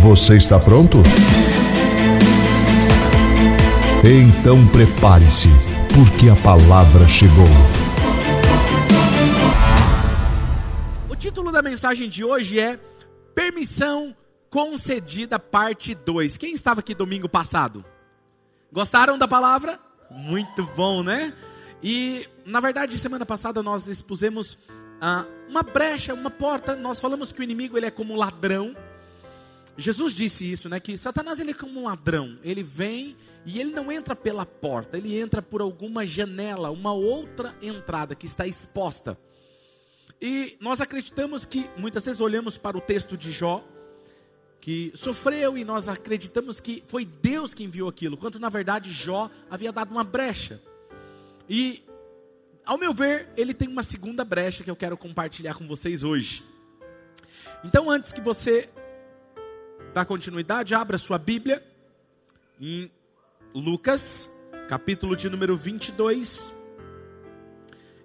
Você está pronto? Então prepare-se, porque a palavra chegou. O título da mensagem de hoje é Permissão Concedida, parte 2. Quem estava aqui domingo passado? Gostaram da palavra? Muito bom, né? E, na verdade, semana passada nós expusemos ah, uma brecha, uma porta. Nós falamos que o inimigo ele é como um ladrão Jesus disse isso, né? Que Satanás ele é como um ladrão. Ele vem e ele não entra pela porta, ele entra por alguma janela, uma outra entrada que está exposta. E nós acreditamos que muitas vezes olhamos para o texto de Jó, que sofreu e nós acreditamos que foi Deus que enviou aquilo, quando na verdade Jó havia dado uma brecha. E ao meu ver, ele tem uma segunda brecha que eu quero compartilhar com vocês hoje. Então, antes que você dar continuidade, abra sua Bíblia em Lucas, capítulo de número 22.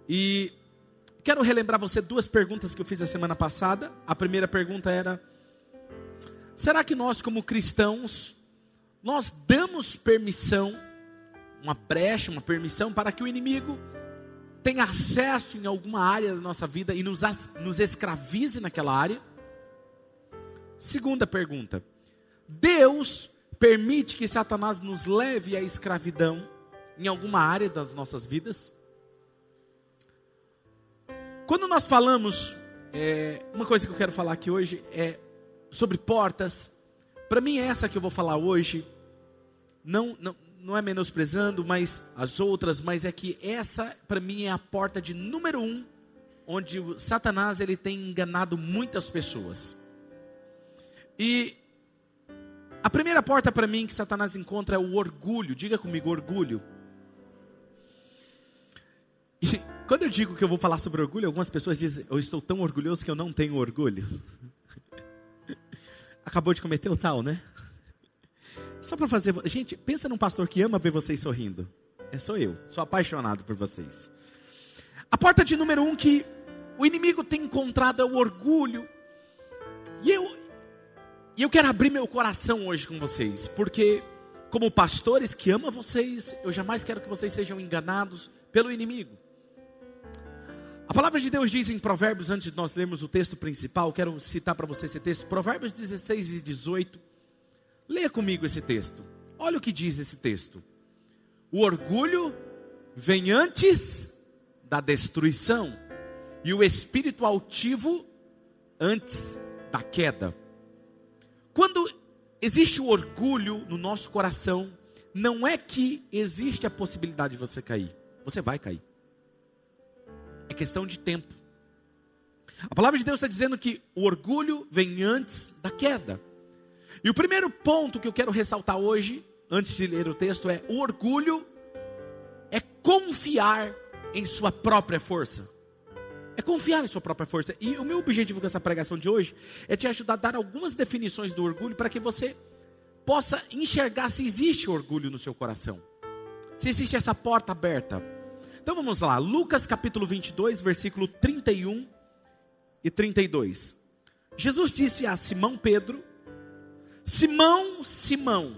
E quero relembrar você duas perguntas que eu fiz a semana passada. A primeira pergunta era: será que nós, como cristãos, nós damos permissão, uma brecha, uma permissão para que o inimigo tenha acesso em alguma área da nossa vida e nos, nos escravize naquela área? Segunda pergunta: Deus permite que Satanás nos leve à escravidão em alguma área das nossas vidas? Quando nós falamos, é, uma coisa que eu quero falar aqui hoje é sobre portas. Para mim, essa que eu vou falar hoje, não, não, não é menosprezando, mas as outras, mas é que essa, para mim, é a porta de número um, onde Satanás ele tem enganado muitas pessoas. E a primeira porta para mim que Satanás encontra é o orgulho. Diga comigo, orgulho. E quando eu digo que eu vou falar sobre orgulho, algumas pessoas dizem: Eu estou tão orgulhoso que eu não tenho orgulho. Acabou de cometer o tal, né? Só para fazer. Gente, pensa num pastor que ama ver vocês sorrindo. É sou eu. Sou apaixonado por vocês. A porta de número um que o inimigo tem encontrado é o orgulho. E eu, e eu quero abrir meu coração hoje com vocês, porque como pastores que amam vocês, eu jamais quero que vocês sejam enganados pelo inimigo. A palavra de Deus diz em Provérbios, antes de nós lermos o texto principal, quero citar para você esse texto, Provérbios 16 e 18. Leia comigo esse texto. Olha o que diz esse texto. O orgulho vem antes da destruição, e o espírito altivo antes da queda. Quando existe o orgulho no nosso coração, não é que existe a possibilidade de você cair. Você vai cair. É questão de tempo. A palavra de Deus está dizendo que o orgulho vem antes da queda. E o primeiro ponto que eu quero ressaltar hoje, antes de ler o texto, é: o orgulho é confiar em sua própria força. É confiar em sua própria força. E o meu objetivo com essa pregação de hoje é te ajudar a dar algumas definições do orgulho para que você possa enxergar se existe orgulho no seu coração. Se existe essa porta aberta. Então vamos lá, Lucas capítulo 22, versículo 31 e 32. Jesus disse a Simão Pedro: Simão, Simão,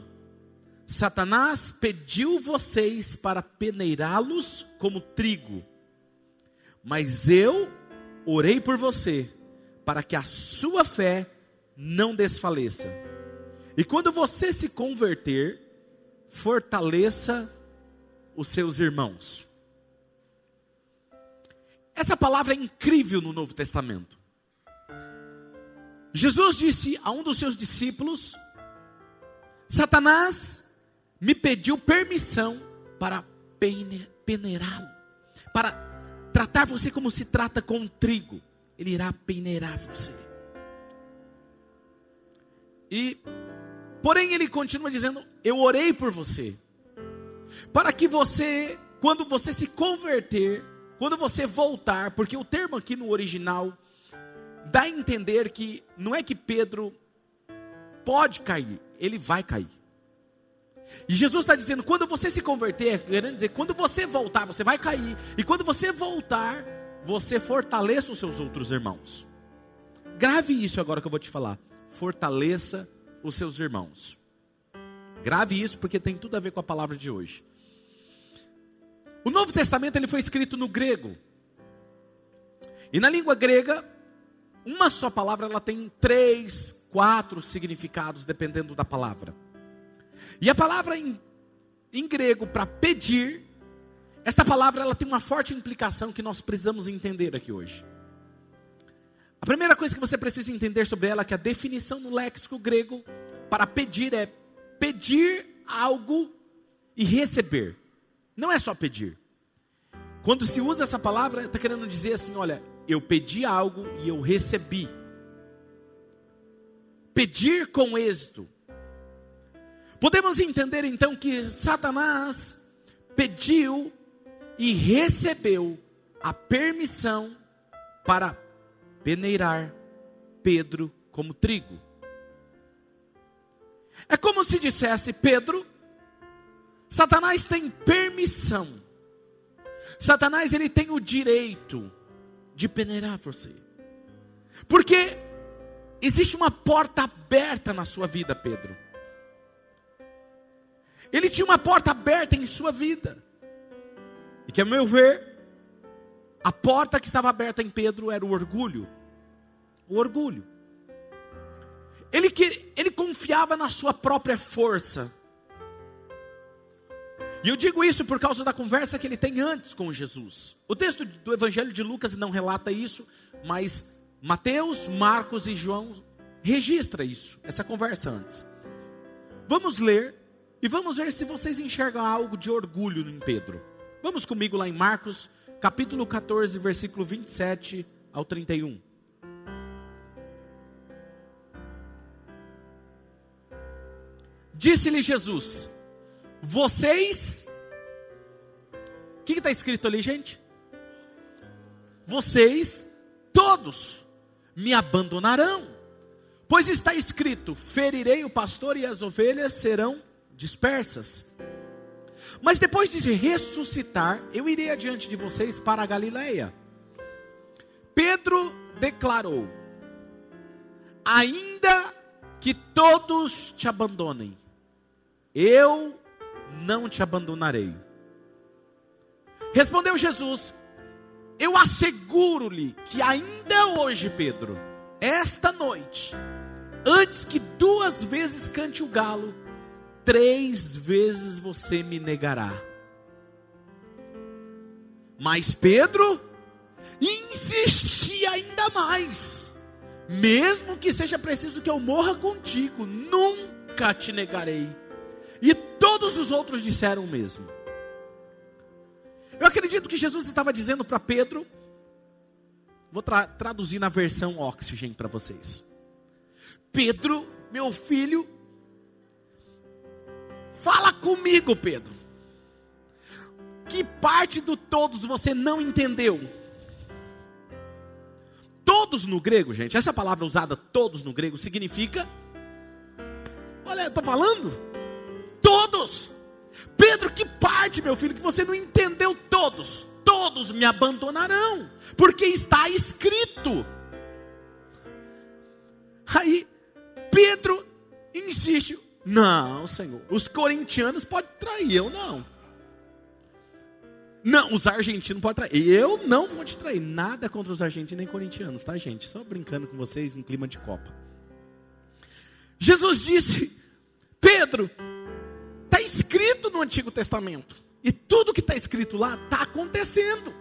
Satanás pediu vocês para peneirá-los como trigo. Mas eu orei por você, para que a sua fé não desfaleça. E quando você se converter, fortaleça os seus irmãos. Essa palavra é incrível no Novo Testamento. Jesus disse a um dos seus discípulos: Satanás me pediu permissão para peneirá-lo, para tratar você como se trata com trigo, ele irá peneirar você. E Porém, ele continua dizendo: Eu orei por você, para que você, quando você se converter, quando você voltar, porque o termo aqui no original dá a entender que não é que Pedro pode cair, ele vai cair. E Jesus está dizendo: quando você se converter, querendo dizer, quando você voltar, você vai cair, e quando você voltar, você fortaleça os seus outros irmãos. Grave isso agora que eu vou te falar. Fortaleça os seus irmãos. Grave isso porque tem tudo a ver com a palavra de hoje. O Novo Testamento ele foi escrito no grego. E na língua grega, uma só palavra ela tem três, quatro significados dependendo da palavra. E a palavra em, em grego para pedir, esta palavra ela tem uma forte implicação que nós precisamos entender aqui hoje. A primeira coisa que você precisa entender sobre ela é que a definição no léxico grego para pedir é pedir algo e receber. Não é só pedir. Quando se usa essa palavra, está querendo dizer assim: olha, eu pedi algo e eu recebi. Pedir com êxito. Podemos entender então que Satanás pediu e recebeu a permissão para peneirar Pedro como trigo. É como se dissesse: Pedro, Satanás tem permissão. Satanás ele tem o direito de peneirar você. Porque existe uma porta aberta na sua vida, Pedro. Ele tinha uma porta aberta em sua vida. E que, a meu ver, a porta que estava aberta em Pedro era o orgulho o orgulho. Ele, que, ele confiava na sua própria força. E eu digo isso por causa da conversa que ele tem antes com Jesus. O texto do Evangelho de Lucas não relata isso, mas Mateus, Marcos e João registra isso, essa conversa antes. Vamos ler e vamos ver se vocês enxergam algo de orgulho em Pedro. Vamos comigo lá em Marcos, capítulo 14, versículo 27 ao 31. Disse-lhe Jesus: Vocês. O que está escrito ali, gente? Vocês todos me abandonarão. Pois está escrito: Ferirei o pastor e as ovelhas serão dispersas. Mas depois de ressuscitar, eu irei adiante de vocês para a Galileia. Pedro declarou: Ainda que todos te abandonem, eu não te abandonarei. Respondeu Jesus: Eu asseguro-lhe que ainda hoje, Pedro, esta noite, antes que duas vezes cante o galo, três vezes você me negará. Mas Pedro insistia ainda mais, mesmo que seja preciso que eu morra contigo, nunca te negarei. E todos os outros disseram o mesmo. Eu acredito que Jesus estava dizendo para Pedro, vou tra traduzir na versão Oxygen para vocês. Pedro, meu filho, fala comigo, Pedro. Que parte do todos você não entendeu? Todos no grego, gente, essa palavra usada todos no grego significa Olha, estou falando todos. Pedro, que parte, meu filho, que você não entendeu todos. Todos me abandonarão, porque está escrito. Aí Pedro insiste: Não, Senhor, os corintianos podem trair, eu não. Não, os argentinos podem trair. Eu não vou te trair. Nada contra os argentinos nem corintianos, tá, gente? Só brincando com vocês em clima de Copa. Jesus disse: Pedro, Está escrito no Antigo Testamento. E tudo que está escrito lá está acontecendo.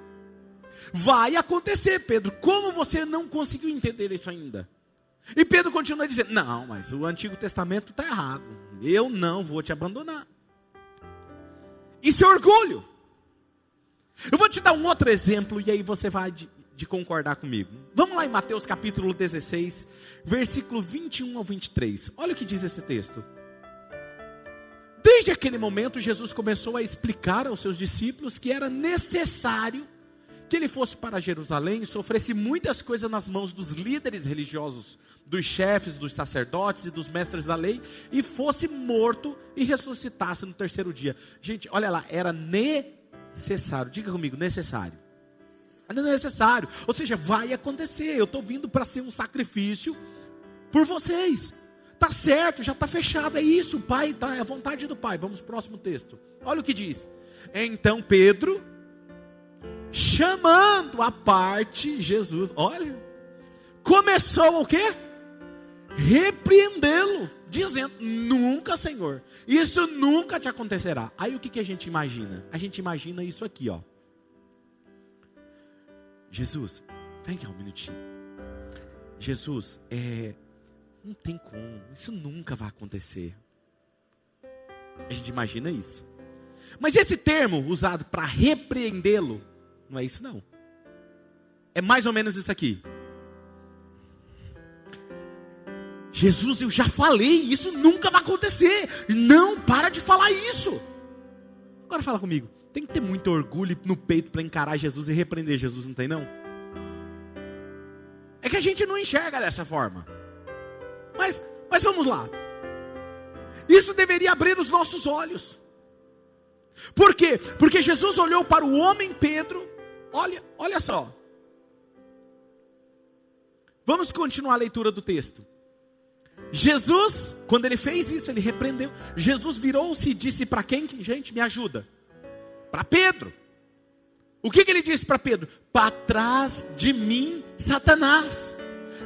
Vai acontecer, Pedro. Como você não conseguiu entender isso ainda? E Pedro continua dizendo: Não, mas o Antigo Testamento está errado. Eu não vou te abandonar. Isso é orgulho. Eu vou te dar um outro exemplo e aí você vai de, de, concordar comigo. Vamos lá em Mateus capítulo 16, versículo 21 ao 23. Olha o que diz esse texto. Desde aquele momento, Jesus começou a explicar aos seus discípulos que era necessário que ele fosse para Jerusalém sofresse muitas coisas nas mãos dos líderes religiosos, dos chefes, dos sacerdotes e dos mestres da lei, e fosse morto e ressuscitasse no terceiro dia. Gente, olha lá, era necessário, diga comigo, necessário. Era necessário, ou seja, vai acontecer. Eu estou vindo para ser um sacrifício por vocês. Tá certo, já está fechado, é isso, o Pai, tá, é a vontade do Pai. Vamos para o próximo texto. Olha o que diz. Então Pedro chamando a parte Jesus. Olha, começou o quê? Repreendê-lo, dizendo: Nunca, Senhor, isso nunca te acontecerá. Aí o que, que a gente imagina? A gente imagina isso aqui, ó. Jesus, vem cá um minutinho. Jesus, é, não tem como, isso nunca vai acontecer. A gente imagina isso. Mas esse termo usado para repreendê-lo não é isso não. É mais ou menos isso aqui. Jesus, eu já falei, isso nunca vai acontecer. Não, para de falar isso. Agora fala comigo. Tem que ter muito orgulho no peito para encarar Jesus e repreender Jesus, não tem não? É que a gente não enxerga dessa forma. Mas, mas vamos lá. Isso deveria abrir os nossos olhos. Por quê? Porque Jesus olhou para o homem Pedro Olha, olha só. Vamos continuar a leitura do texto. Jesus, quando ele fez isso, ele repreendeu. Jesus virou-se e disse para quem? Gente, me ajuda. Para Pedro. O que, que ele disse para Pedro? Para trás de mim, Satanás.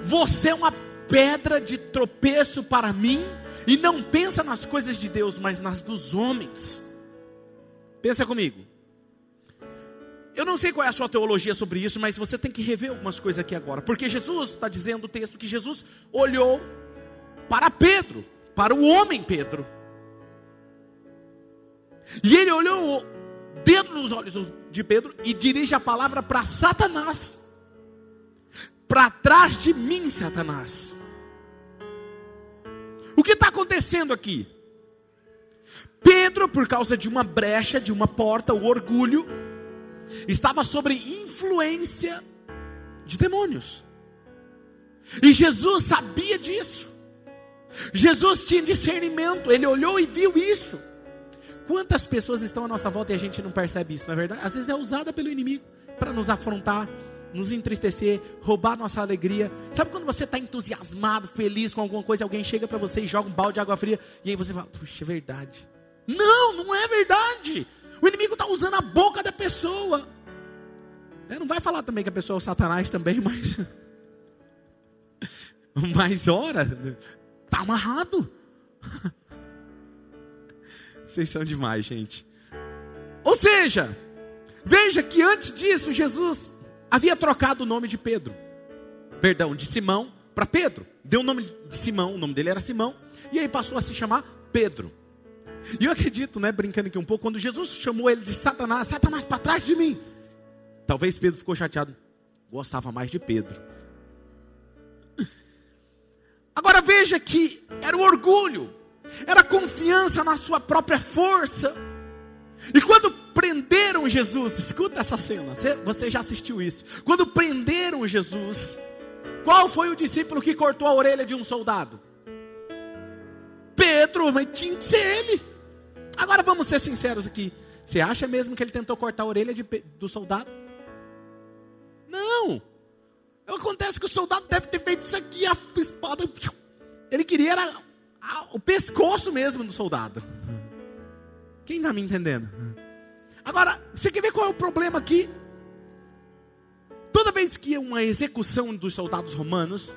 Você é uma pedra de tropeço para mim e não pensa nas coisas de Deus, mas nas dos homens. Pensa comigo. Eu não sei qual é a sua teologia sobre isso, mas você tem que rever algumas coisas aqui agora. Porque Jesus está dizendo o texto que Jesus olhou para Pedro, para o homem Pedro. E ele olhou dentro dos olhos de Pedro e dirige a palavra para Satanás. Para trás de mim, Satanás. O que está acontecendo aqui? Pedro, por causa de uma brecha, de uma porta, o orgulho, estava sobre influência de demônios. E Jesus sabia disso. Jesus tinha discernimento, ele olhou e viu isso. Quantas pessoas estão à nossa volta e a gente não percebe isso, não é verdade? Às vezes é usada pelo inimigo para nos afrontar, nos entristecer, roubar nossa alegria. Sabe quando você está entusiasmado, feliz com alguma coisa, alguém chega para você e joga um balde de água fria, e aí você fala, puxa, é verdade. Não, não é verdade. Falar também que a pessoa é o Satanás também, mas. Mas ora, está amarrado. Vocês são demais, gente. Ou seja, veja que antes disso Jesus havia trocado o nome de Pedro, perdão, de Simão para Pedro. Deu o nome de Simão, o nome dele era Simão, e aí passou a se chamar Pedro. E eu acredito, né, brincando aqui um pouco, quando Jesus chamou ele de Satanás, Satanás para trás de mim. Talvez Pedro ficou chateado. Gostava mais de Pedro. Agora veja que era o orgulho, era a confiança na sua própria força. E quando prenderam Jesus, escuta essa cena, você já assistiu isso. Quando prenderam Jesus, qual foi o discípulo que cortou a orelha de um soldado? Pedro, mas tinha que ser ele. Agora vamos ser sinceros aqui. Você acha mesmo que ele tentou cortar a orelha de, do soldado? Não. Acontece que o soldado deve ter feito isso aqui, a espada. Ele queria era o pescoço mesmo do soldado. Quem está me entendendo? Agora, você quer ver qual é o problema aqui? Toda vez que uma execução dos soldados romanos,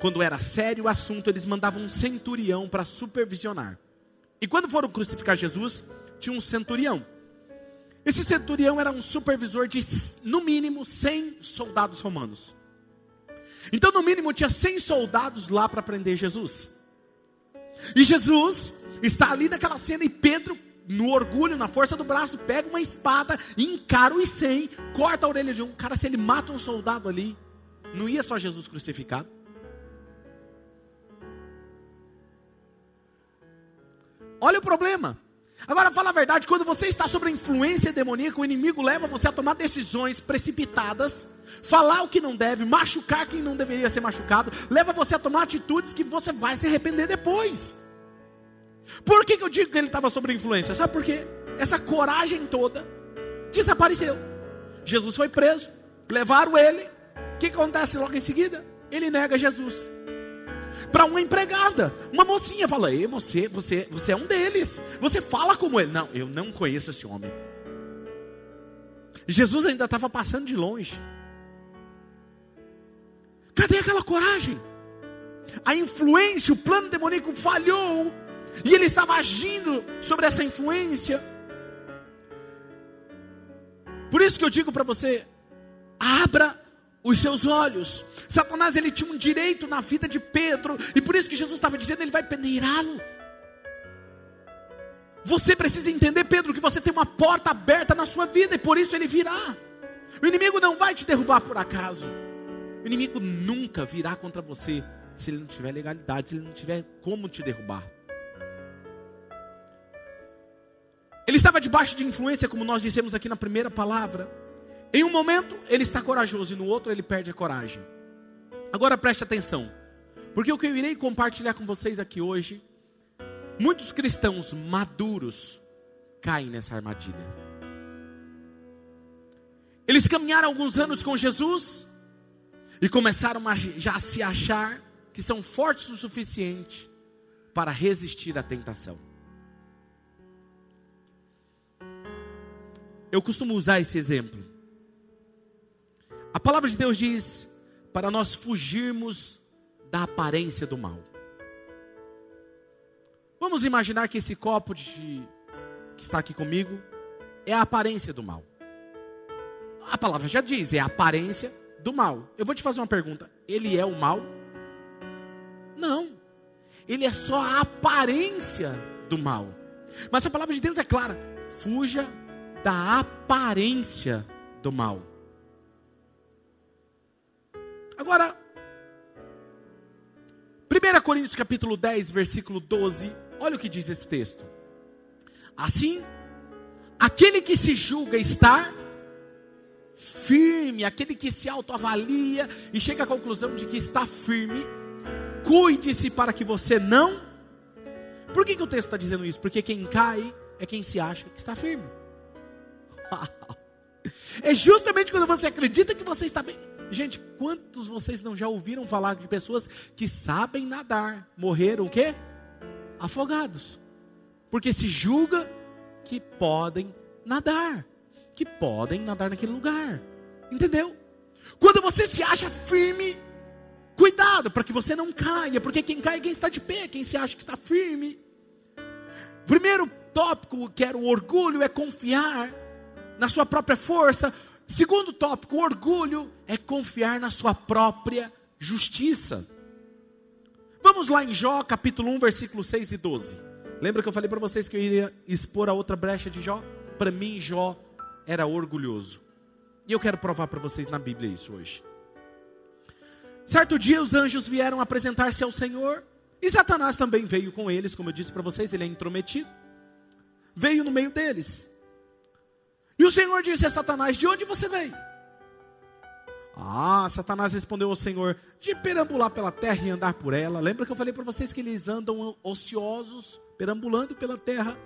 quando era sério o assunto, eles mandavam um centurião para supervisionar. E quando foram crucificar Jesus, tinha um centurião. Esse centurião era um supervisor de, no mínimo, 100 soldados romanos. Então, no mínimo, tinha 100 soldados lá para prender Jesus. E Jesus está ali naquela cena e Pedro, no orgulho, na força do braço, pega uma espada, encara os 100, corta a orelha de um. Cara, se ele mata um soldado ali, não ia só Jesus crucificado? Olha o problema. Agora, fala a verdade, quando você está sob a influência demoníaca, o inimigo leva você a tomar decisões precipitadas, falar o que não deve, machucar quem não deveria ser machucado, leva você a tomar atitudes que você vai se arrepender depois. Por que, que eu digo que ele estava sob influência? Sabe por quê? Essa coragem toda desapareceu. Jesus foi preso, levaram ele. O que acontece logo em seguida? Ele nega Jesus para uma empregada. Uma mocinha fala: Ei, você, você, você é um deles. Você fala como ele. Não, eu não conheço esse homem. Jesus ainda estava passando de longe. Cadê aquela coragem? A influência, o plano demoníaco falhou. E ele estava agindo sobre essa influência. Por isso que eu digo para você: abra os seus olhos. Satanás ele tinha um direito na vida de Pedro, e por isso que Jesus estava dizendo, ele vai peneirá-lo. Você precisa entender, Pedro, que você tem uma porta aberta na sua vida e por isso ele virá. O inimigo não vai te derrubar por acaso. O inimigo nunca virá contra você se ele não tiver legalidade, se ele não tiver como te derrubar. Ele estava debaixo de influência, como nós dissemos aqui na primeira palavra. Em um momento ele está corajoso e no outro ele perde a coragem. Agora preste atenção, porque o que eu irei compartilhar com vocês aqui hoje, muitos cristãos maduros caem nessa armadilha. Eles caminharam alguns anos com Jesus e começaram a já se achar que são fortes o suficiente para resistir à tentação. Eu costumo usar esse exemplo. A palavra de Deus diz para nós fugirmos da aparência do mal. Vamos imaginar que esse copo de, que está aqui comigo é a aparência do mal. A palavra já diz, é a aparência do mal. Eu vou te fazer uma pergunta: ele é o mal? Não. Ele é só a aparência do mal. Mas a palavra de Deus é clara: fuja da aparência do mal. Agora, 1 Coríntios capítulo 10, versículo 12, olha o que diz esse texto. Assim, aquele que se julga estar firme, aquele que se autoavalia e chega à conclusão de que está firme, cuide-se para que você não. Por que, que o texto está dizendo isso? Porque quem cai é quem se acha que está firme. É justamente quando você acredita que você está bem. Gente, quantos vocês não já ouviram falar de pessoas que sabem nadar, morreram o quê? Afogados. Porque se julga que podem nadar, que podem nadar naquele lugar. Entendeu? Quando você se acha firme, cuidado para que você não caia, porque quem cai é quem está de pé, quem se acha que está firme. Primeiro tópico que era o orgulho é confiar na sua própria força, Segundo tópico, orgulho é confiar na sua própria justiça. Vamos lá em Jó, capítulo 1, versículo 6 e 12. Lembra que eu falei para vocês que eu iria expor a outra brecha de Jó? Para mim, Jó era orgulhoso. E eu quero provar para vocês na Bíblia isso hoje. Certo dia, os anjos vieram apresentar-se ao Senhor, e Satanás também veio com eles, como eu disse para vocês, ele é intrometido. Veio no meio deles. E o Senhor disse a Satanás: De onde você veio? Ah, Satanás respondeu ao Senhor: De perambular pela terra e andar por ela. Lembra que eu falei para vocês que eles andam ociosos, perambulando pela terra?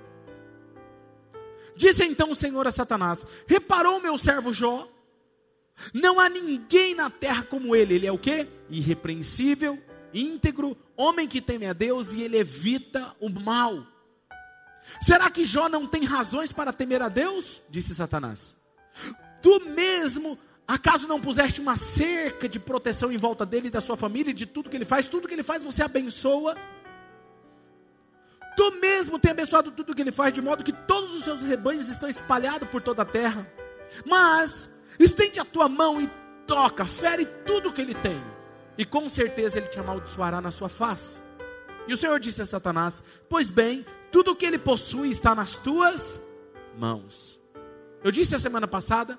Disse então o Senhor a Satanás: Reparou meu servo Jó? Não há ninguém na terra como ele. Ele é o que? Irrepreensível, íntegro, homem que teme a Deus e ele evita o mal. Será que Jó não tem razões para temer a Deus? Disse Satanás. Tu mesmo, acaso não puseste uma cerca de proteção em volta dele da sua família e de tudo que ele faz? Tudo que ele faz você abençoa. Tu mesmo tem abençoado tudo que ele faz, de modo que todos os seus rebanhos estão espalhados por toda a terra. Mas estende a tua mão e toca, fere tudo que ele tem, e com certeza ele te amaldiçoará na sua face. E o Senhor disse a Satanás: Pois bem, tudo o que ele possui está nas tuas mãos. Eu disse a semana passada,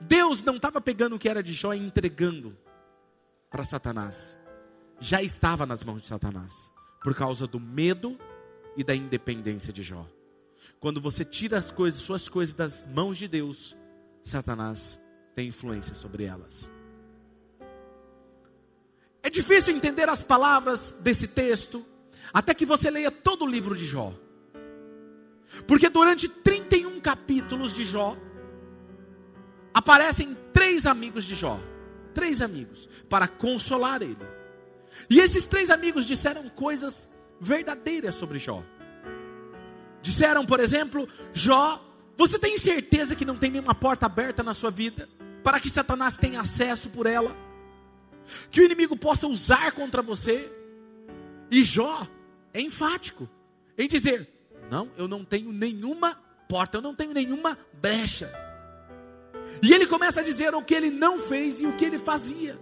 Deus não estava pegando o que era de Jó e entregando para Satanás. Já estava nas mãos de Satanás, por causa do medo e da independência de Jó. quando você tira as coisas, suas coisas das mãos de Deus, Satanás tem influência sobre elas. É difícil entender as palavras desse texto, até que você leia todo o livro de Jó. Porque durante 31 capítulos de Jó, aparecem três amigos de Jó. Três amigos, para consolar ele. E esses três amigos disseram coisas verdadeiras sobre Jó. Disseram, por exemplo, Jó, você tem certeza que não tem nenhuma porta aberta na sua vida para que Satanás tenha acesso por ela? Que o inimigo possa usar contra você? E Jó é enfático em dizer: Não, eu não tenho nenhuma porta, eu não tenho nenhuma brecha. E ele começa a dizer o que ele não fez e o que ele fazia.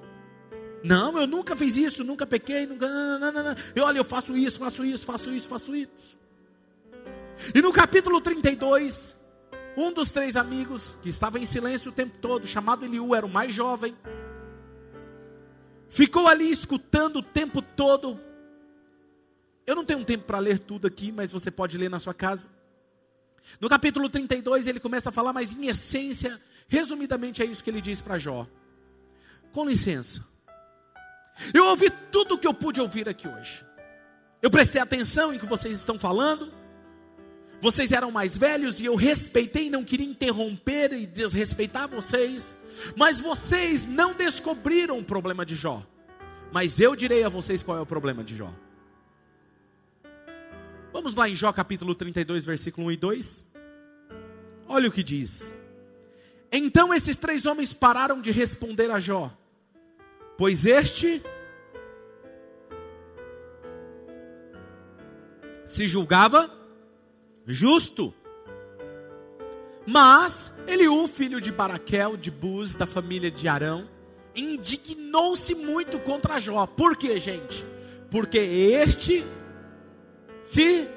Não, eu nunca fiz isso, nunca pequei, nunca. Não, não, não, não. Eu, olha, eu faço isso, faço isso, faço isso, faço isso. E no capítulo 32, um dos três amigos, que estava em silêncio o tempo todo, chamado Eliú, era o mais jovem, ficou ali escutando o tempo todo. Eu não tenho tempo para ler tudo aqui, mas você pode ler na sua casa. No capítulo 32, ele começa a falar, mas em essência, resumidamente é isso que ele diz para Jó. Com licença, eu ouvi tudo o que eu pude ouvir aqui hoje. Eu prestei atenção em que vocês estão falando. Vocês eram mais velhos e eu respeitei, não queria interromper e desrespeitar vocês. Mas vocês não descobriram o problema de Jó. Mas eu direi a vocês qual é o problema de Jó. Vamos lá em Jó capítulo 32, versículo 1 e 2. Olha o que diz. Então esses três homens pararam de responder a Jó, pois este se julgava justo. Mas Eliú, filho de Baraquel, de Buz, da família de Arão, indignou-se muito contra Jó. Por quê, gente? Porque este se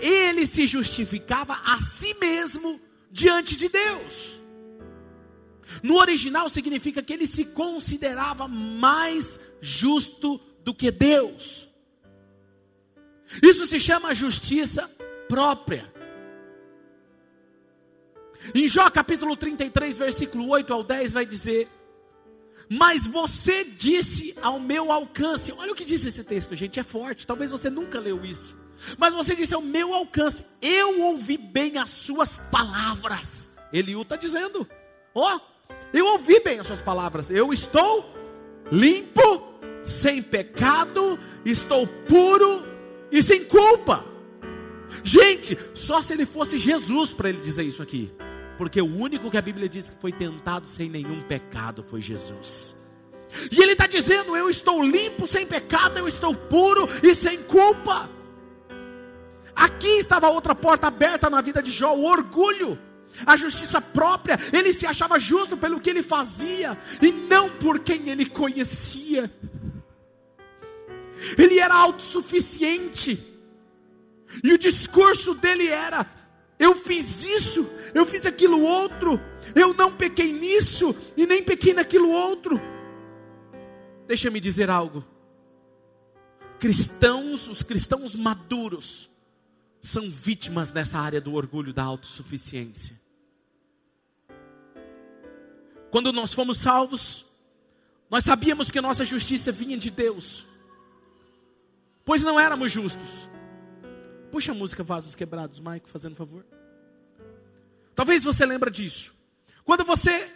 ele se justificava a si mesmo diante de Deus. No original significa que ele se considerava mais justo do que Deus. Isso se chama justiça própria. Em Jó capítulo 33, versículo 8 ao 10, vai dizer: Mas você disse ao meu alcance, olha o que diz esse texto, gente, é forte, talvez você nunca leu isso. Mas você disse ao meu alcance, eu ouvi bem as suas palavras. Eliú está dizendo: Ó, oh, eu ouvi bem as suas palavras, eu estou limpo, sem pecado, estou puro e sem culpa. Gente, só se ele fosse Jesus para ele dizer isso aqui, porque o único que a Bíblia diz que foi tentado sem nenhum pecado foi Jesus. E ele está dizendo: Eu estou limpo, sem pecado, eu estou puro e sem culpa. Aqui estava outra porta aberta na vida de Jó, o orgulho, a justiça própria. Ele se achava justo pelo que ele fazia e não por quem ele conhecia. Ele era autossuficiente. E o discurso dele era: eu fiz isso, eu fiz aquilo outro, eu não pequei nisso e nem pequei naquilo outro. Deixa me dizer algo. Cristãos, os cristãos maduros, são vítimas nessa área do orgulho, da autossuficiência. Quando nós fomos salvos, nós sabíamos que nossa justiça vinha de Deus, pois não éramos justos. Puxa a música Vasos Quebrados, Maico, fazendo favor. Talvez você lembre disso. Quando você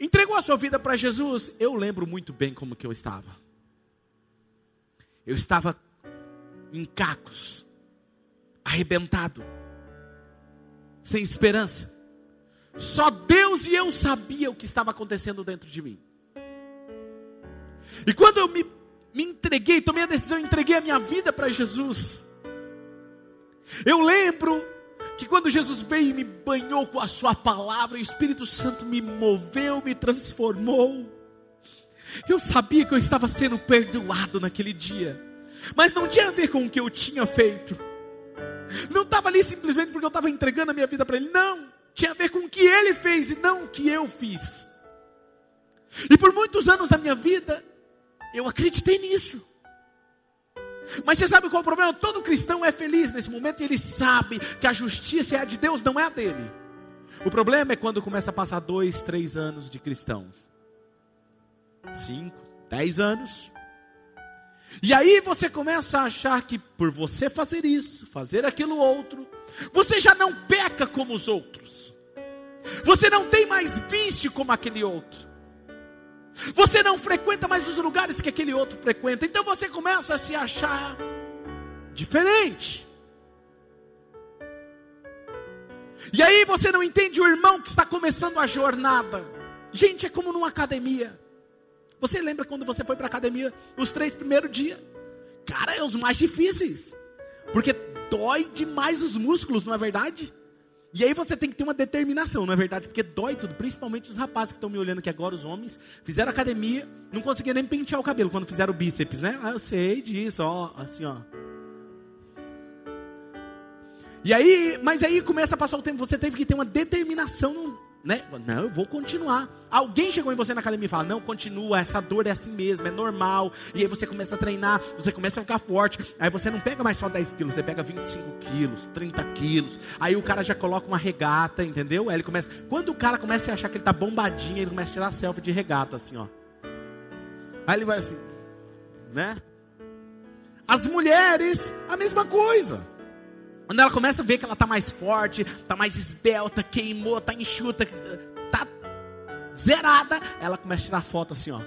entregou a sua vida para Jesus, eu lembro muito bem como que eu estava. Eu estava em cacos, arrebentado, sem esperança. Só Deus e eu sabia o que estava acontecendo dentro de mim. E quando eu me, me entreguei, tomei a decisão, entreguei a minha vida para Jesus. Eu lembro que quando Jesus veio e me banhou com a Sua palavra, o Espírito Santo me moveu, me transformou. Eu sabia que eu estava sendo perdoado naquele dia, mas não tinha a ver com o que eu tinha feito. Não estava ali simplesmente porque eu estava entregando a minha vida para Ele. Não. Tinha a ver com o que Ele fez e não o que eu fiz. E por muitos anos da minha vida, eu acreditei nisso. Mas você sabe qual é o problema? Todo cristão é feliz nesse momento e ele sabe que a justiça é a de Deus, não é a dele. O problema é quando começa a passar dois, três anos de cristãos, cinco, dez anos, e aí você começa a achar que por você fazer isso, fazer aquilo outro, você já não peca como os outros. Você não tem mais vício como aquele outro. Você não frequenta mais os lugares que aquele outro frequenta. Então você começa a se achar diferente. E aí você não entende o irmão que está começando a jornada. Gente, é como numa academia. Você lembra quando você foi para a academia os três primeiros dias? Cara, é os mais difíceis. Porque dói demais os músculos, não é verdade? E aí você tem que ter uma determinação, não é verdade? Porque dói tudo, principalmente os rapazes que estão me olhando aqui agora, os homens, fizeram academia, não conseguiam nem pentear o cabelo quando fizeram o bíceps, né? Ah, eu sei disso, ó, assim, ó. E aí, mas aí começa a passar o tempo, você teve que ter uma determinação né? Não, eu vou continuar. Alguém chegou em você na academia e fala: Não, continua, essa dor é assim mesmo, é normal. E aí você começa a treinar, você começa a ficar forte. Aí você não pega mais só 10 quilos, você pega 25 quilos, 30 quilos. Aí o cara já coloca uma regata, entendeu? Aí ele começa. Quando o cara começa a achar que ele tá bombadinho, ele começa a tirar selfie de regata, assim, ó. Aí ele vai assim, né? As mulheres, a mesma coisa. Quando ela começa a ver que ela está mais forte, está mais esbelta, queimou, está enxuta, está zerada, ela começa a tirar foto assim, ó.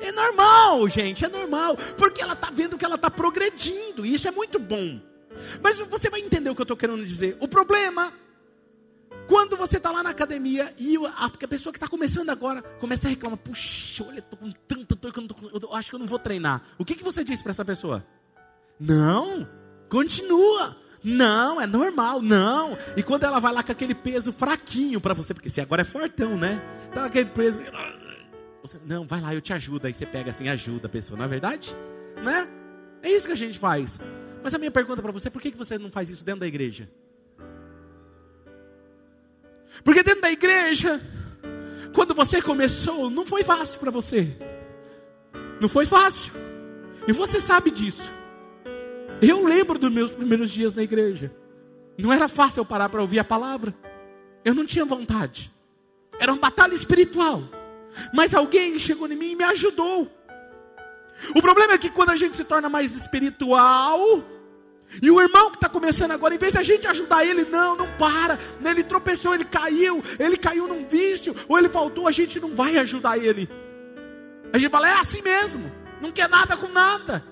É normal, gente, é normal, porque ela está vendo que ela está progredindo, e isso é muito bom. Mas você vai entender o que eu estou querendo dizer. O problema, quando você está lá na academia e a, pessoa que está começando agora começa a reclamar: puxa, olha, estou com tanta dor que eu, tô, eu, acho que eu não vou treinar. O que, que você diz para essa pessoa? Não, continua. Não, é normal, não. E quando ela vai lá com aquele peso fraquinho para você, porque você agora é fortão, né? Tá aquele peso. Você, não, vai lá, eu te ajudo. Aí você pega assim, ajuda a pessoa, não é verdade? Né? É isso que a gente faz. Mas a minha pergunta para você, por que, que você não faz isso dentro da igreja? Porque dentro da igreja, quando você começou, não foi fácil para você. Não foi fácil. E você sabe disso. Eu lembro dos meus primeiros dias na igreja. Não era fácil eu parar para ouvir a palavra. Eu não tinha vontade. Era uma batalha espiritual. Mas alguém chegou em mim e me ajudou. O problema é que quando a gente se torna mais espiritual, e o irmão que está começando agora, em vez da gente ajudar ele, não, não para. Ele tropeçou, ele caiu, ele caiu num vício, ou ele faltou, a gente não vai ajudar ele. A gente fala, é assim mesmo, não quer nada com nada.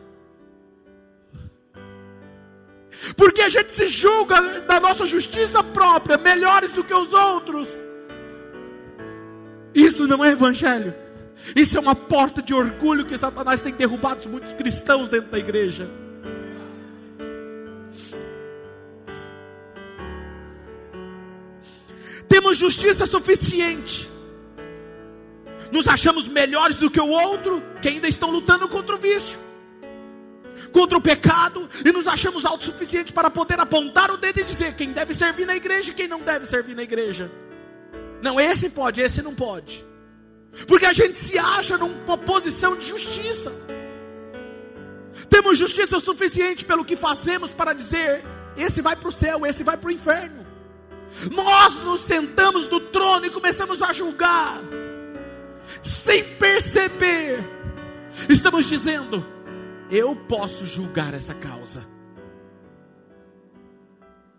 Porque a gente se julga da nossa justiça própria melhores do que os outros. Isso não é evangelho. Isso é uma porta de orgulho que Satanás tem derrubado muitos cristãos dentro da igreja. Temos justiça suficiente. Nos achamos melhores do que o outro, que ainda estão lutando contra o vício contra o pecado e nos achamos autossuficientes para poder apontar o dedo e dizer quem deve servir na igreja e quem não deve servir na igreja. Não, esse pode, esse não pode. Porque a gente se acha numa posição de justiça. Temos justiça suficiente pelo que fazemos para dizer: esse vai para o céu, esse vai para o inferno. Nós nos sentamos no trono e começamos a julgar, sem perceber. Estamos dizendo: eu posso julgar essa causa.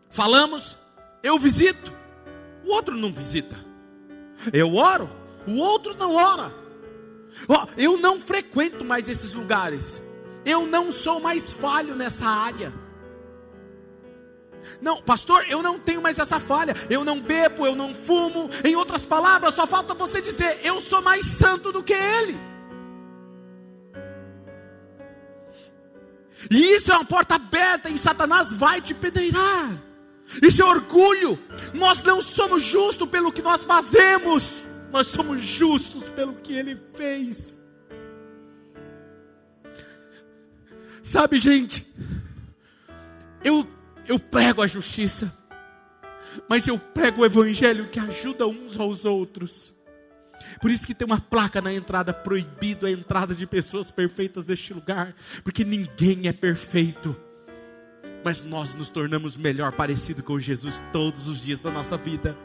Falamos, eu visito, o outro não visita. Eu oro, o outro não ora. Oh, eu não frequento mais esses lugares. Eu não sou mais falho nessa área. Não, pastor, eu não tenho mais essa falha. Eu não bebo, eu não fumo. Em outras palavras, só falta você dizer: eu sou mais santo do que ele. E isso é uma porta aberta e Satanás vai te peneirar. Isso é orgulho. Nós não somos justos pelo que nós fazemos, nós somos justos pelo que ele fez. Sabe, gente, eu, eu prego a justiça, mas eu prego o evangelho que ajuda uns aos outros. Por isso que tem uma placa na entrada proibido a entrada de pessoas perfeitas deste lugar, porque ninguém é perfeito. Mas nós nos tornamos melhor parecido com Jesus todos os dias da nossa vida.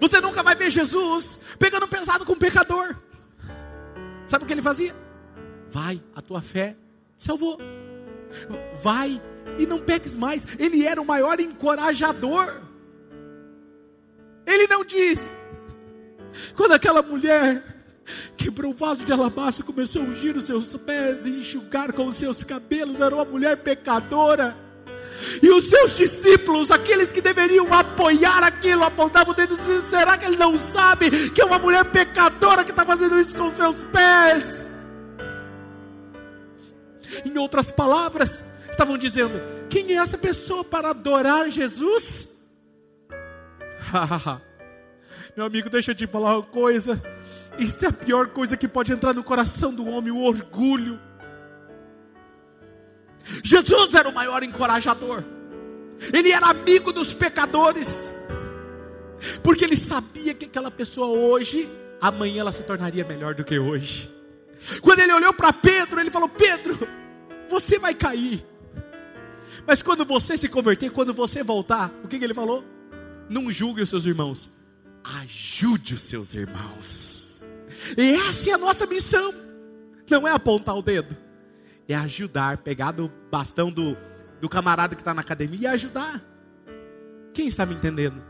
Você nunca vai ver Jesus pegando pesado com o pecador. Sabe o que ele fazia? Vai, a tua fé te salvou. Vai e não peques mais. Ele era o maior encorajador. Ele não diz. Quando aquela mulher quebrou o vaso de alabastro, começou a ungir os seus pés e enxugar com os seus cabelos, era uma mulher pecadora. E os seus discípulos, aqueles que deveriam apoiar aquilo, apontavam o dedo e diziam: será que ele não sabe que é uma mulher pecadora que está fazendo isso com seus pés? Em outras palavras, estavam dizendo: quem é essa pessoa para adorar Jesus? Meu amigo, deixa eu te falar uma coisa. Isso é a pior coisa que pode entrar no coração do homem, o orgulho. Jesus era o maior encorajador. Ele era amigo dos pecadores. Porque ele sabia que aquela pessoa hoje, amanhã ela se tornaria melhor do que hoje. Quando ele olhou para Pedro, ele falou: Pedro, você vai cair. Mas quando você se converter, quando você voltar, o que, que ele falou? Não julgue os seus irmãos, ajude os seus irmãos. E essa é a nossa missão. Não é apontar o dedo, é ajudar, pegar do bastão do, do camarada que está na academia e ajudar. Quem está me entendendo?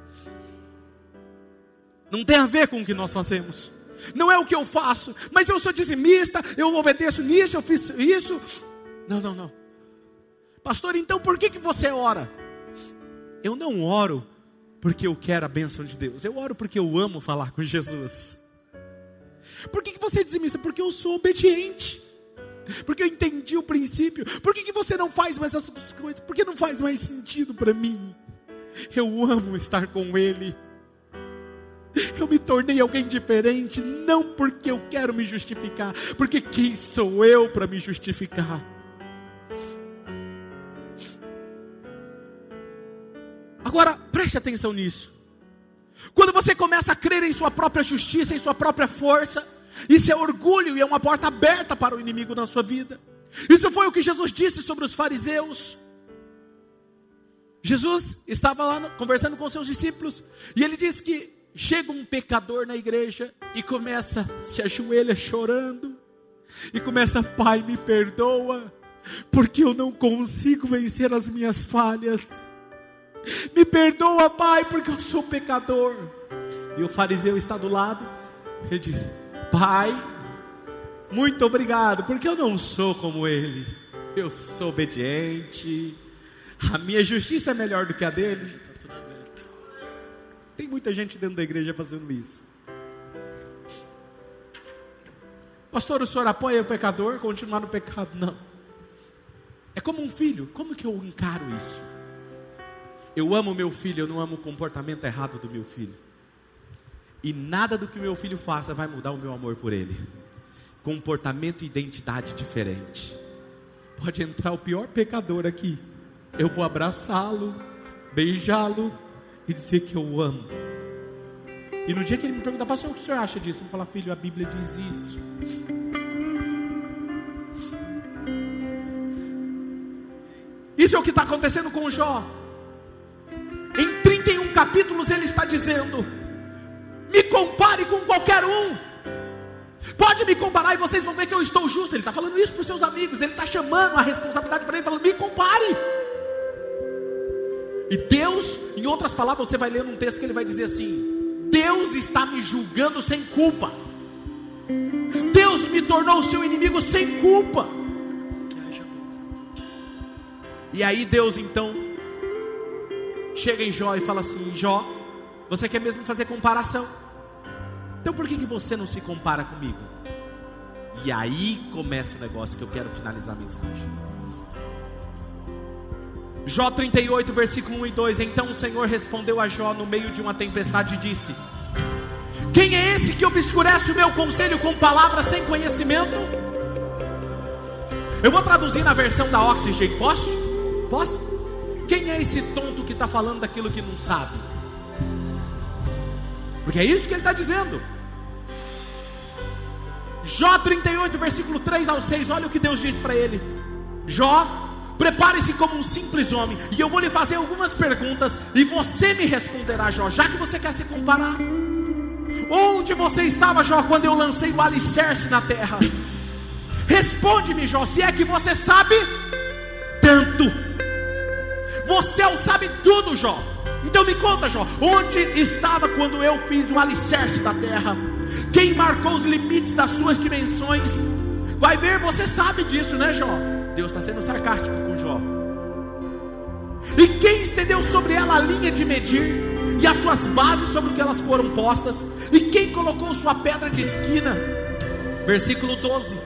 Não tem a ver com o que nós fazemos. Não é o que eu faço, mas eu sou dizimista, eu obedeço nisso, eu fiz isso. Não, não, não. Pastor, então por que, que você ora? Eu não oro porque eu quero a bênção de Deus. Eu oro porque eu amo falar com Jesus. Por que, que você é dizimista? Porque eu sou obediente. Porque eu entendi o princípio. Por que, que você não faz mais essas coisas? Porque não faz mais sentido para mim. Eu amo estar com Ele. Eu me tornei alguém diferente, não porque eu quero me justificar, porque quem sou eu para me justificar? Agora, preste atenção nisso. Quando você começa a crer em sua própria justiça, em sua própria força, isso é orgulho e é uma porta aberta para o inimigo na sua vida. Isso foi o que Jesus disse sobre os fariseus. Jesus estava lá conversando com seus discípulos e ele disse que chega um pecador na igreja e começa, se ajoelha chorando e começa, Pai, me perdoa, porque eu não consigo vencer as minhas falhas. Me perdoa, Pai, porque eu sou pecador. E o fariseu está do lado. Ele diz: Pai, muito obrigado, porque eu não sou como ele. Eu sou obediente. A minha justiça é melhor do que a dele. Tem muita gente dentro da igreja fazendo isso. Pastor, o senhor apoia o pecador continuar no pecado? Não. É como um filho. Como que eu encaro isso? Eu amo meu filho, eu não amo o comportamento errado do meu filho. E nada do que o meu filho faça vai mudar o meu amor por ele. Comportamento e identidade diferente. Pode entrar o pior pecador aqui. Eu vou abraçá-lo, beijá-lo e dizer que eu o amo. E no dia que ele me perguntar, pastor, o que o senhor acha disso? Eu vou falar, filho, a Bíblia diz isso. Isso é o que está acontecendo com o Jó capítulos ele está dizendo: me compare com qualquer um. Pode me comparar e vocês vão ver que eu estou justo. Ele está falando isso para os seus amigos. Ele está chamando a responsabilidade para ele, falando: me compare. E Deus, em outras palavras, você vai ler num texto que ele vai dizer assim: Deus está me julgando sem culpa. Deus me tornou seu inimigo sem culpa. E aí Deus então chega em Jó e fala assim: Jó, você quer mesmo fazer comparação? Então por que, que você não se compara comigo? E aí começa o negócio que eu quero finalizar a mensagem. Jó 38, versículo 1 e 2: Então o Senhor respondeu a Jó no meio de uma tempestade e disse: Quem é esse que obscurece o meu conselho com palavras sem conhecimento? Eu vou traduzir na versão da Oxygen, posso? Posso? Quem é esse tonto que está falando daquilo que não sabe? Porque é isso que ele está dizendo. Jó 38, versículo 3 ao 6, olha o que Deus diz para ele: Jó, prepare-se como um simples homem, e eu vou lhe fazer algumas perguntas, e você me responderá, Jó, já que você quer se comparar. Onde você estava, Jó, quando eu lancei o alicerce na terra? Responde-me, Jó, se é que você sabe tanto. Você é o sabe tudo, Jó. Então me conta, Jó, onde estava quando eu fiz o alicerce da terra? Quem marcou os limites das suas dimensões? Vai ver, você sabe disso, né, Jó? Deus está sendo sarcástico com Jó. E quem estendeu sobre ela a linha de medir? E as suas bases sobre o que elas foram postas? E quem colocou sua pedra de esquina? Versículo 12.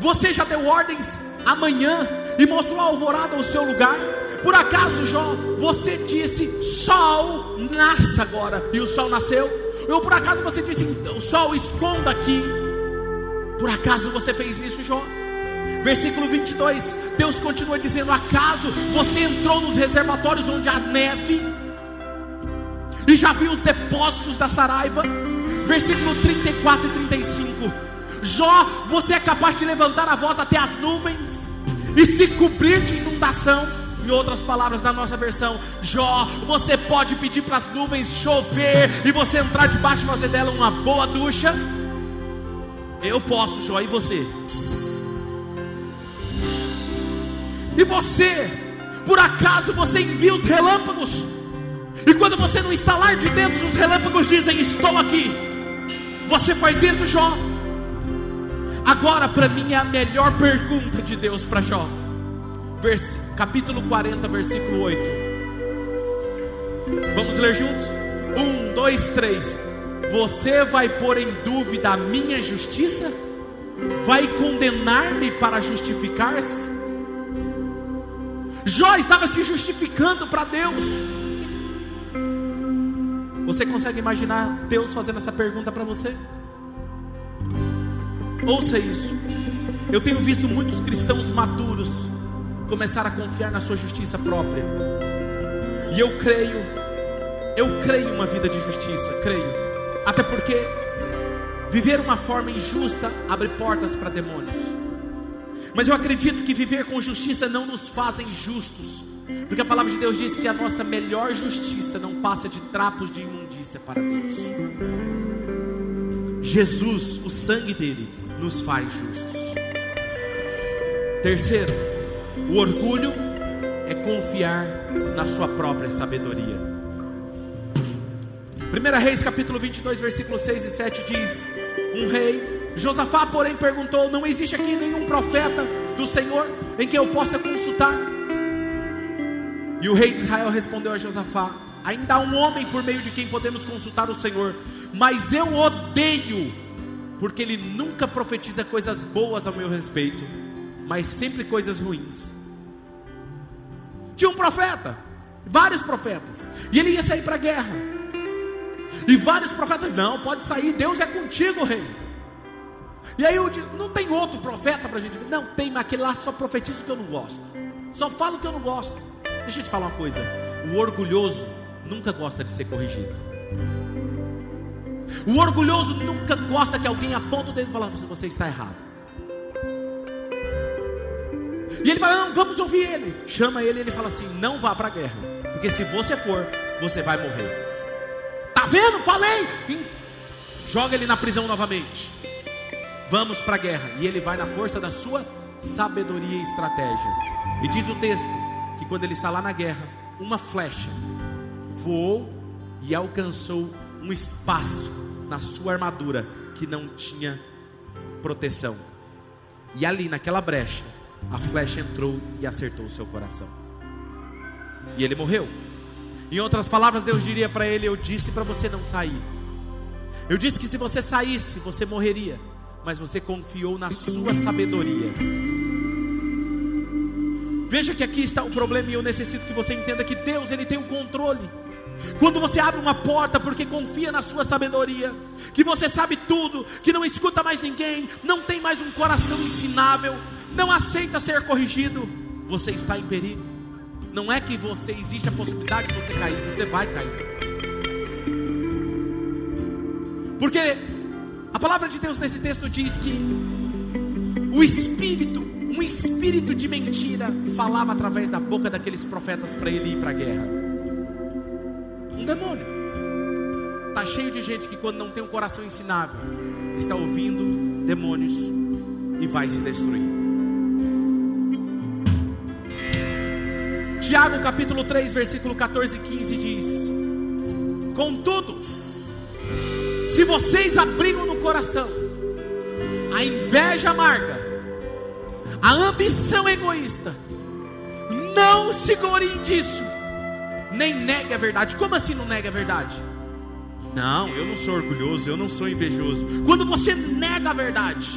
Você já deu ordens amanhã e mostrou a alvorada ao seu lugar? Por acaso, Jó, você disse: Sol, nasça agora, e o sol nasceu? Ou por acaso você disse: O sol esconda aqui? Por acaso você fez isso, Jó? Versículo 22, Deus continua dizendo: Acaso você entrou nos reservatórios onde há neve e já viu os depósitos da saraiva? Versículo 34 e 35, Jó, você é capaz de levantar a voz até as nuvens e se cobrir de inundação? Outras palavras, na nossa versão, Jó, você pode pedir para as nuvens chover e você entrar debaixo e fazer dela uma boa ducha? Eu posso, Jó, e você? E você, por acaso você envia os relâmpagos? E quando você não está lá de dentro, os relâmpagos dizem: Estou aqui. Você faz isso, Jó? Agora, para mim, é a melhor pergunta de Deus para Jó. Versículo capítulo 40, versículo 8. Vamos ler juntos? Um, dois, três. Você vai pôr em dúvida a minha justiça? Vai condenar-me para justificar-se? Jó estava se justificando para Deus. Você consegue imaginar Deus fazendo essa pergunta para você? Ouça isso. Eu tenho visto muitos cristãos maduros começar a confiar na sua justiça própria. E eu creio, eu creio uma vida de justiça, creio. Até porque viver uma forma injusta abre portas para demônios. Mas eu acredito que viver com justiça não nos fazem justos. Porque a palavra de Deus diz que a nossa melhor justiça não passa de trapos de imundícia para Deus. Jesus, o sangue dele, nos faz justos. Terceiro, o orgulho é confiar na sua própria sabedoria. 1 Reis capítulo 22, versículo 6 e 7 diz: Um rei, Josafá, porém, perguntou: Não existe aqui nenhum profeta do Senhor em quem eu possa consultar? E o rei de Israel respondeu a Josafá: Ainda há um homem por meio de quem podemos consultar o Senhor, mas eu odeio, porque ele nunca profetiza coisas boas a meu respeito, mas sempre coisas ruins. Tinha um profeta, vários profetas, e ele ia sair para a guerra. E vários profetas, não, pode sair, Deus é contigo, rei. E aí eu digo, não tem outro profeta para a gente ver? Não, tem, mas aquele lá só profetiza o que eu não gosto. Só fala o que eu não gosto. Deixa eu te falar uma coisa: o orgulhoso nunca gosta de ser corrigido. O orgulhoso nunca gosta que alguém aponte o dedo e fale, você está errado. E ele fala: vamos ouvir ele. Chama ele e ele fala assim: Não vá para a guerra, porque se você for, você vai morrer. Tá vendo? Falei. Joga ele na prisão novamente. Vamos para a guerra. E ele vai na força da sua sabedoria e estratégia. E diz o texto que quando ele está lá na guerra, uma flecha voou e alcançou um espaço na sua armadura que não tinha proteção. E ali naquela brecha, a flecha entrou e acertou o seu coração. E ele morreu. Em outras palavras, Deus diria para ele: Eu disse para você não sair. Eu disse que se você saísse, você morreria. Mas você confiou na sua sabedoria. Veja que aqui está o problema e eu necessito que você entenda que Deus ele tem o controle. Quando você abre uma porta porque confia na sua sabedoria, que você sabe tudo, que não escuta mais ninguém, não tem mais um coração ensinável, não aceita ser corrigido, você está em perigo. Não é que você existe a possibilidade de você cair, você vai cair. Porque a palavra de Deus nesse texto diz que o espírito, um espírito de mentira, falava através da boca daqueles profetas para ele ir para a guerra. Um demônio. Está cheio de gente que, quando não tem um coração ensinável, está ouvindo demônios e vai se destruir. Tiago capítulo 3, versículo 14 e 15 diz: Contudo, se vocês abrigam no coração a inveja amarga, a ambição egoísta, não se gloriem disso, nem negue a verdade. Como assim não nega a verdade? Não, eu não sou orgulhoso, eu não sou invejoso. Quando você nega a verdade,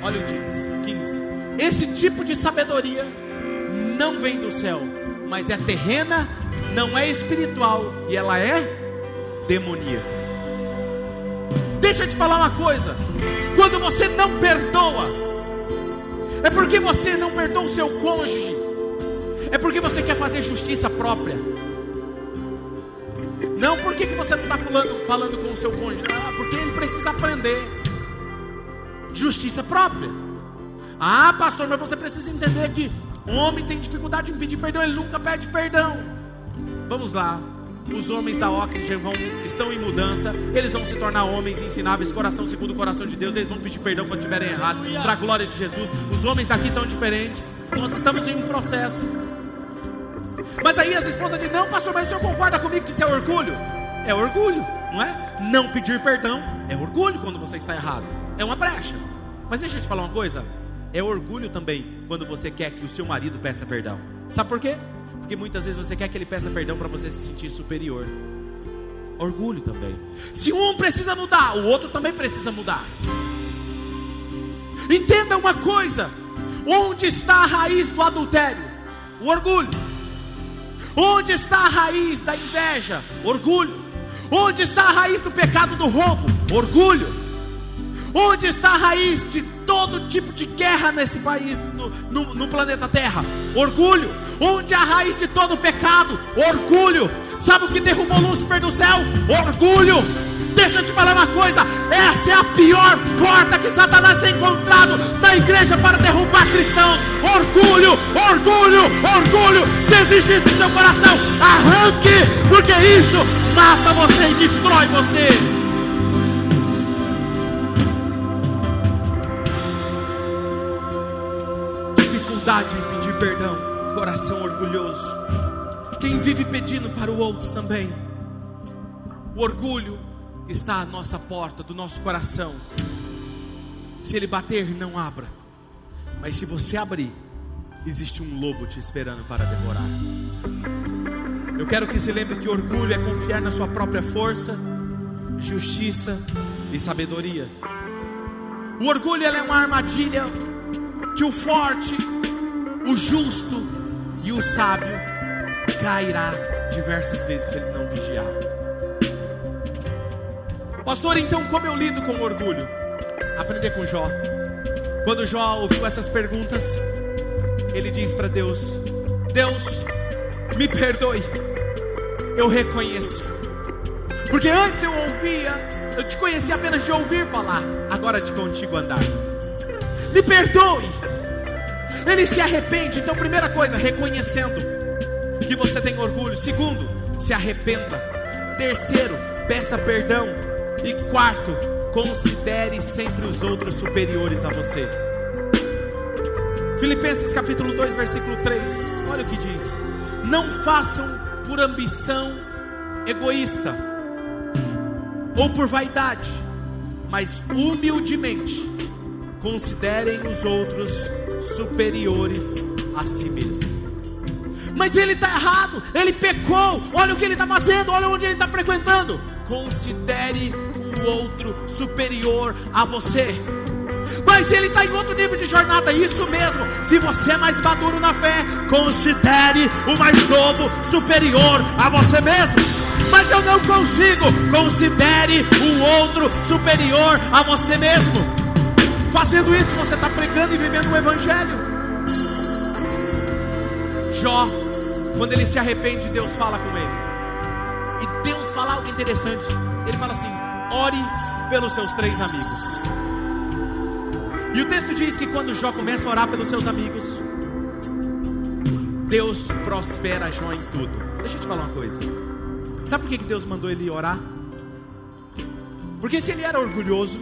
olha o 15: esse tipo de sabedoria não vem do céu, mas é terrena, não é espiritual e ela é demoníaca. Deixa eu te falar uma coisa: quando você não perdoa, é porque você não perdoa o seu cônjuge, é porque você quer fazer justiça própria. Não porque que você não está falando, falando com o seu cônjuge, ah, porque ele precisa aprender justiça própria. Ah, pastor, mas você precisa entender que o homem tem dificuldade em pedir perdão, ele nunca pede perdão. Vamos lá. Os homens da Oxygen vão, estão em mudança, eles vão se tornar homens ensináveis, coração segundo o coração de Deus, eles vão pedir perdão quando estiverem errados, para a glória de Jesus. Os homens daqui são diferentes, nós estamos em um processo. Mas aí as esposas dizem: Não, pastor, mas o senhor concorda comigo que isso é orgulho? É orgulho, não é? Não pedir perdão é orgulho quando você está errado, é uma brecha. Mas deixa eu te falar uma coisa: é orgulho também quando você quer que o seu marido peça perdão. Sabe por quê? Porque muitas vezes você quer que ele peça perdão para você se sentir superior. Orgulho também. Se um precisa mudar, o outro também precisa mudar. Entenda uma coisa: onde está a raiz do adultério? O orgulho. Onde está a raiz da inveja? Orgulho. Onde está a raiz do pecado do roubo? Orgulho. Onde está a raiz de todo tipo de guerra nesse país, no, no, no planeta Terra? Orgulho. Onde é a raiz de todo pecado? Orgulho. Sabe o que derrubou Lúcifer do céu? Orgulho. Deixa eu te falar uma coisa: essa é a pior porta que Satanás tem encontrado na igreja para derrubar cristãos. Orgulho, orgulho, orgulho. Se existe isso no seu coração, arranque, porque isso mata você e destrói você. Coração orgulhoso. Quem vive pedindo para o outro também. O orgulho está à nossa porta, do nosso coração. Se ele bater, não abra. Mas se você abrir, existe um lobo te esperando para devorar. Eu quero que se lembre que orgulho é confiar na sua própria força, justiça e sabedoria. O orgulho é uma armadilha que o forte o justo e o sábio cairá diversas vezes se ele não vigiar. Pastor, então como eu lido com orgulho? Aprender com Jó. Quando Jó ouviu essas perguntas, ele diz para Deus: Deus, me perdoe, eu reconheço. Porque antes eu ouvia, eu te conhecia apenas de ouvir falar, agora de contigo andar. Me perdoe, ele se arrepende. Então, primeira coisa, reconhecendo que você tem orgulho. Segundo, se arrependa. Terceiro, peça perdão. E quarto, considere sempre os outros superiores a você. Filipenses capítulo 2, versículo 3. Olha o que diz: Não façam por ambição egoísta ou por vaidade, mas humildemente considerem os outros superiores a si mesmo. Mas ele está errado, ele pecou. Olha o que ele está fazendo, olha onde ele está frequentando. Considere o outro superior a você. Mas ele está em outro nível de jornada, isso mesmo. Se você é mais maduro na fé, considere o mais novo superior a você mesmo. Mas eu não consigo, considere o outro superior a você mesmo. Fazendo isso, você está pregando e vivendo o Evangelho. Jó, quando ele se arrepende, Deus fala com ele. E Deus fala algo interessante. Ele fala assim: ore pelos seus três amigos. E o texto diz que quando Jó começa a orar pelos seus amigos, Deus prospera Jó em tudo. Deixa eu te falar uma coisa. Sabe por que Deus mandou ele orar? Porque se ele era orgulhoso,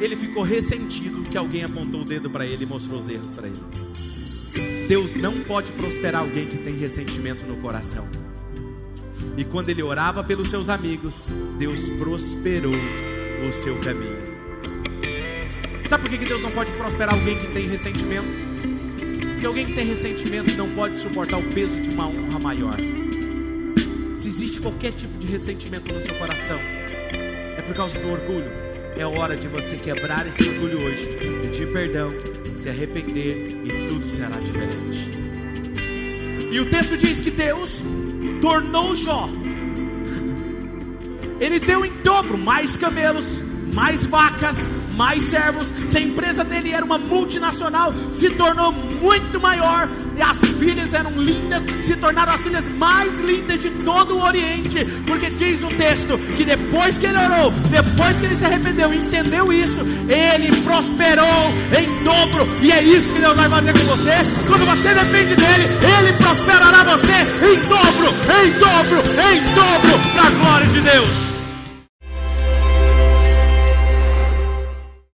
ele ficou ressentido que alguém apontou o dedo para ele e mostrou os erros para ele. Deus não pode prosperar alguém que tem ressentimento no coração. E quando ele orava pelos seus amigos, Deus prosperou o seu caminho. Sabe por que Deus não pode prosperar alguém que tem ressentimento? Porque alguém que tem ressentimento não pode suportar o peso de uma honra maior. Se existe qualquer tipo de ressentimento no seu coração, é por causa do orgulho. É hora de você quebrar esse orgulho hoje, pedir perdão, se arrepender e tudo será diferente. E o texto diz que Deus tornou Jó. Ele deu em dobro mais camelos, mais vacas, mais servos. Se a empresa dele era uma multinacional, se tornou muito maior. E as filhas eram lindas, se tornaram as filhas mais lindas de todo o Oriente. Porque diz o texto que depois que ele orou, depois que ele se arrependeu entendeu isso, ele prosperou em dobro. E é isso que Deus vai fazer com você. Quando você depende dele, ele prosperará você em dobro, em dobro, em dobro